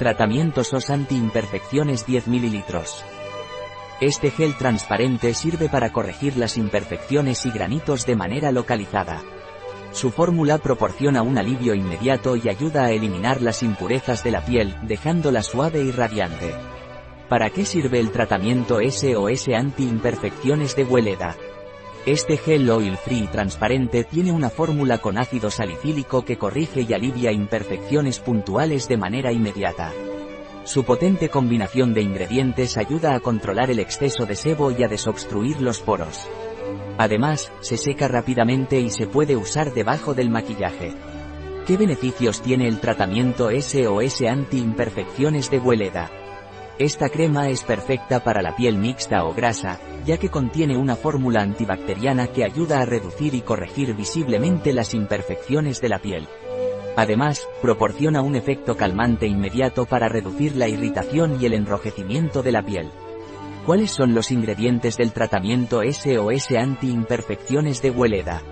Tratamiento SOS anti-imperfecciones 10 ml. Este gel transparente sirve para corregir las imperfecciones y granitos de manera localizada. Su fórmula proporciona un alivio inmediato y ayuda a eliminar las impurezas de la piel, dejándola suave y radiante. ¿Para qué sirve el tratamiento SOS anti-imperfecciones de Weleda? Este gel oil free transparente tiene una fórmula con ácido salicílico que corrige y alivia imperfecciones puntuales de manera inmediata. Su potente combinación de ingredientes ayuda a controlar el exceso de sebo y a desobstruir los poros. Además, se seca rápidamente y se puede usar debajo del maquillaje. ¿Qué beneficios tiene el tratamiento SOS anti-imperfecciones de Weleda? Esta crema es perfecta para la piel mixta o grasa, ya que contiene una fórmula antibacteriana que ayuda a reducir y corregir visiblemente las imperfecciones de la piel. Además, proporciona un efecto calmante inmediato para reducir la irritación y el enrojecimiento de la piel. ¿Cuáles son los ingredientes del tratamiento SOS anti-imperfecciones de Hueleda?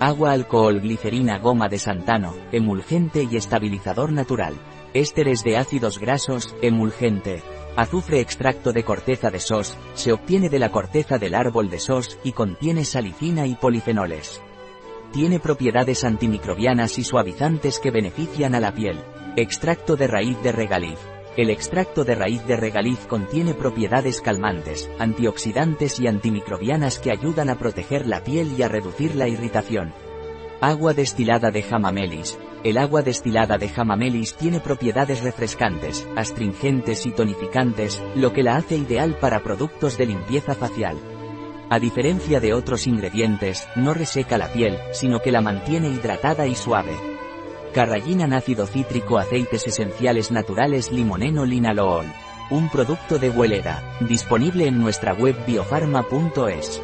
Agua, alcohol, glicerina, goma de santano, emulgente y estabilizador natural. Ésteres de ácidos grasos, emulgente. Azufre extracto de corteza de sos, se obtiene de la corteza del árbol de sos y contiene salicina y polifenoles. Tiene propiedades antimicrobianas y suavizantes que benefician a la piel. Extracto de raíz de regaliz. El extracto de raíz de regaliz contiene propiedades calmantes, antioxidantes y antimicrobianas que ayudan a proteger la piel y a reducir la irritación. Agua destilada de jamamelis. El agua destilada de jamamelis tiene propiedades refrescantes, astringentes y tonificantes, lo que la hace ideal para productos de limpieza facial. A diferencia de otros ingredientes, no reseca la piel, sino que la mantiene hidratada y suave. Carragina ácido cítrico aceites esenciales naturales limoneno linalool. Un producto de Hueleda, disponible en nuestra web biofarma.es.